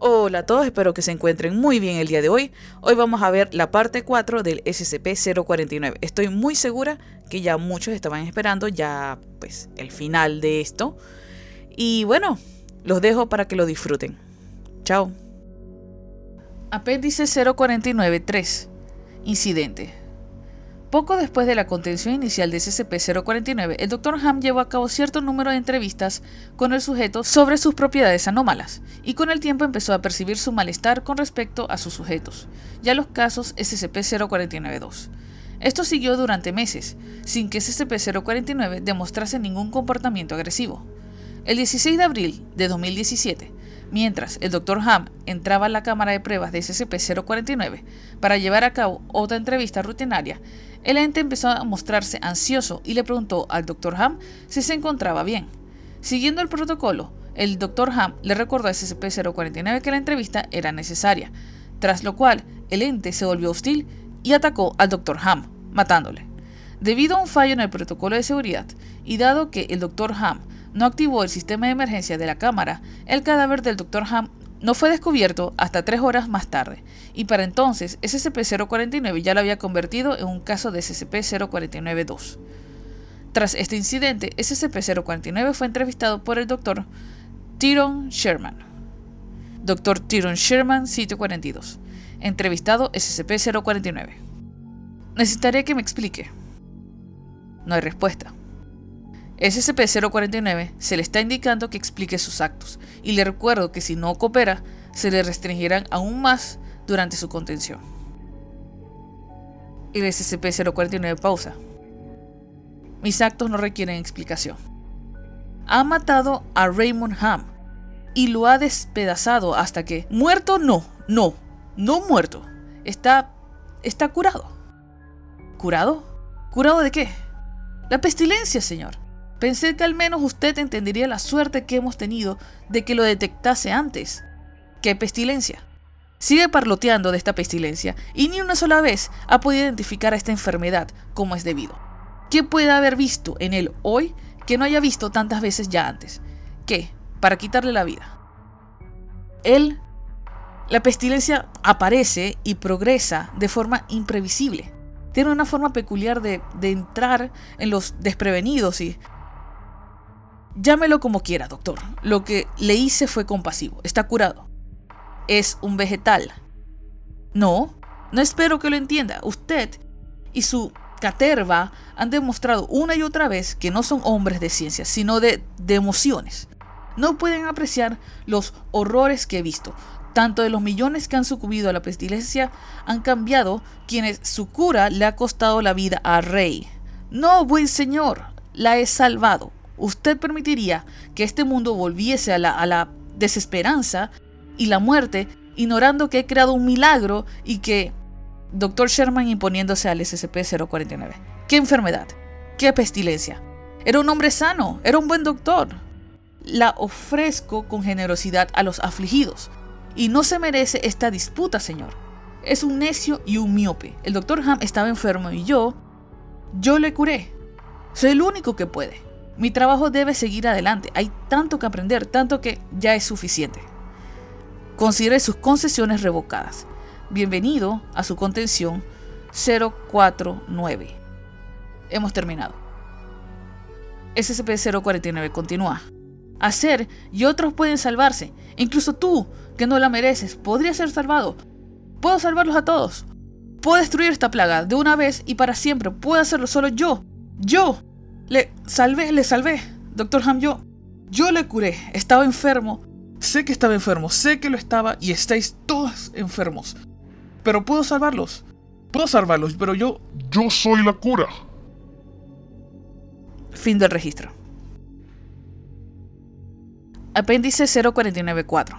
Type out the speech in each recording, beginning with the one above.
Hola a todos, espero que se encuentren muy bien el día de hoy. Hoy vamos a ver la parte 4 del SCP-049. Estoy muy segura que ya muchos estaban esperando ya pues el final de esto. Y bueno, los dejo para que lo disfruten. Chao. Apéndice 049-3. Incidente. Poco después de la contención inicial de SCP-049, el Dr. Ham llevó a cabo cierto número de entrevistas con el sujeto sobre sus propiedades anómalas, y con el tiempo empezó a percibir su malestar con respecto a sus sujetos, ya los casos SCP-049-2. Esto siguió durante meses, sin que SCP-049 demostrase ningún comportamiento agresivo. El 16 de abril de 2017, mientras el Dr. Ham entraba a la cámara de pruebas de SCP-049 para llevar a cabo otra entrevista rutinaria, el ente empezó a mostrarse ansioso y le preguntó al Dr. Ham si se encontraba bien. Siguiendo el protocolo, el Dr. Ham le recordó a SCP-049 que la entrevista era necesaria, tras lo cual el ente se volvió hostil y atacó al Dr. Ham, matándole. Debido a un fallo en el protocolo de seguridad y dado que el Dr. Ham no activó el sistema de emergencia de la cámara, el cadáver del Dr. Ham no fue descubierto hasta tres horas más tarde, y para entonces SCP-049 ya lo había convertido en un caso de SCP-049-2. Tras este incidente, SCP-049 fue entrevistado por el Dr. Tyrone Sherman. Dr. Tyrone Sherman, sitio 42. Entrevistado SCP-049. Necesitaré que me explique. No hay respuesta. SCP-049 se le está indicando que explique sus actos, y le recuerdo que si no coopera, se le restringirán aún más durante su contención. El SCP-049 pausa. Mis actos no requieren explicación. Ha matado a Raymond Ham y lo ha despedazado hasta que... Muerto no, no, no muerto. Está... está curado. ¿Curado? ¿Curado de qué? La pestilencia, señor. Pensé que al menos usted entendería la suerte que hemos tenido de que lo detectase antes. ¿Qué pestilencia? Sigue parloteando de esta pestilencia y ni una sola vez ha podido identificar a esta enfermedad como es debido. ¿Qué puede haber visto en él hoy que no haya visto tantas veces ya antes? ¿Qué? Para quitarle la vida. Él, la pestilencia aparece y progresa de forma imprevisible. Tiene una forma peculiar de, de entrar en los desprevenidos y Llámelo como quiera, doctor. Lo que le hice fue compasivo. Está curado. Es un vegetal. No, no espero que lo entienda. Usted y su caterva han demostrado una y otra vez que no son hombres de ciencia, sino de, emociones. No pueden apreciar los horrores que he visto. Tanto de los millones que han sucumbido a la pestilencia han cambiado quienes su cura le ha costado la vida a Rey. No, buen señor, la he salvado. ¿Usted permitiría que este mundo volviese a la, desesperanza y la muerte, ignorando que he creado un milagro y que... Dr. Sherman imponiéndose al SCP-049. ¿Qué enfermedad? ¿Qué pestilencia? Era un hombre sano, era un buen doctor. La ofrezco con generosidad a los afligidos. Y no se merece esta disputa, señor. Es un necio y un miope. El doctor Ham estaba enfermo y yo... Yo le curé. Soy el único que puede. Mi trabajo debe seguir adelante. Hay tanto que aprender, tanto que ya es suficiente. Considere sus concesiones revocadas. Bienvenido a su contención 049. Hemos terminado. SCP-049 continúa. Hacer y otros pueden salvarse. incluso tú, que no la mereces, podría ser salvado. Puedo salvarlos a todos. Puedo destruir esta plaga de una vez y para siempre. Puedo hacerlo solo yo. Yo. Le salvé, le salvé. Doctor Ham, yo, yo le curé. Estaba enfermo. Sé que estaba enfermo, sé que lo estaba y estáis todos enfermos. Pero puedo salvarlos. Puedo salvarlos, pero yo... Yo soy la cura. Fin del registro. Apéndice 0494.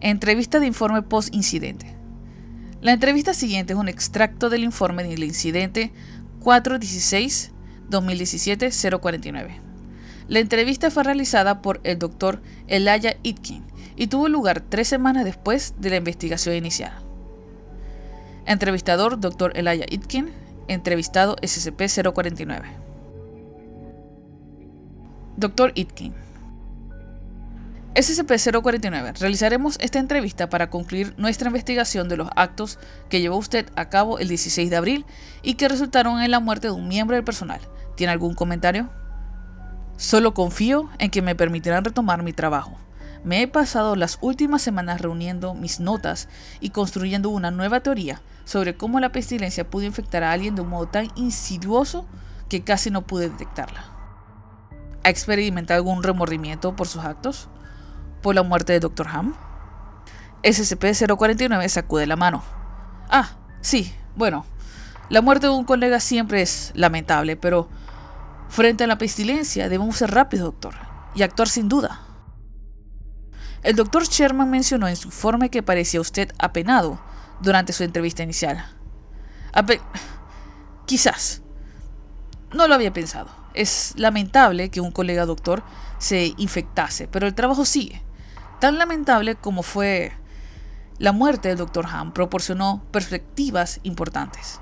Entrevista de informe post-incidente. La entrevista siguiente es un extracto del informe del incidente 416 2017-049. La entrevista fue realizada por el doctor Elijah Itkin y tuvo lugar tres semanas después de la investigación inicial. Entrevistador Dr. Elijah Itkin, entrevistado SCP-049. Dr. Itkin. SCP-049. Realizaremos esta entrevista para concluir nuestra investigación de los actos que llevó usted a cabo el 16 de abril y que resultaron en la muerte de un miembro del personal. ¿Tiene algún comentario? Solo confío en que me permitirán retomar mi trabajo. Me he pasado las últimas semanas reuniendo mis notas y construyendo una nueva teoría sobre cómo la pestilencia pudo infectar a alguien de un modo tan insidioso que casi no pude detectarla. ¿Ha experimentado algún remordimiento por sus actos? ¿Por la muerte de Dr. Ham? SCP-049 sacude la mano. Ah, sí, bueno, la muerte de un colega siempre es lamentable, pero frente a la pestilencia debemos ser rápidos, doctor, y actuar sin duda. El doctor Sherman mencionó en su informe que parecía usted apenado durante su entrevista inicial. Quizás. No lo había pensado. Es lamentable que un colega doctor se infectase, pero el trabajo sigue. Tan lamentable como fue la muerte del doctor Ham proporcionó perspectivas importantes.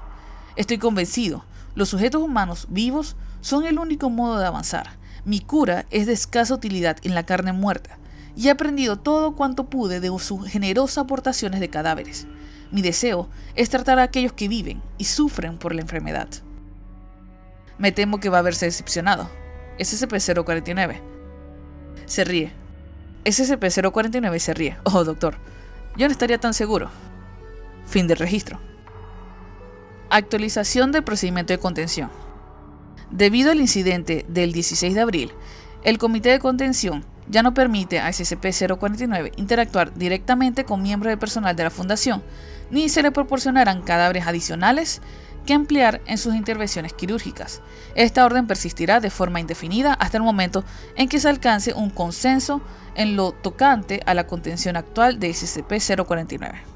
Estoy convencido, los sujetos humanos vivos son el único modo de avanzar. Mi cura es de escasa utilidad en la carne muerta y he aprendido todo cuanto pude de sus generosas aportaciones de cadáveres. Mi deseo es tratar a aquellos que viven y sufren por la enfermedad. Me temo que va a verse decepcionado. SCP-049. Se ríe. SCP-049 se ríe. Oh, doctor, yo no estaría tan seguro. Fin del registro. Actualización del procedimiento de contención. Debido al incidente del 16 de abril, el Comité de Contención ya no permite a SCP-049 interactuar directamente con miembros del personal de la Fundación, ni se le proporcionarán cadáveres adicionales que emplear en sus intervenciones quirúrgicas. Esta orden persistirá de forma indefinida hasta el momento en que se alcance un consenso en lo tocante a la contención actual de SCP-049.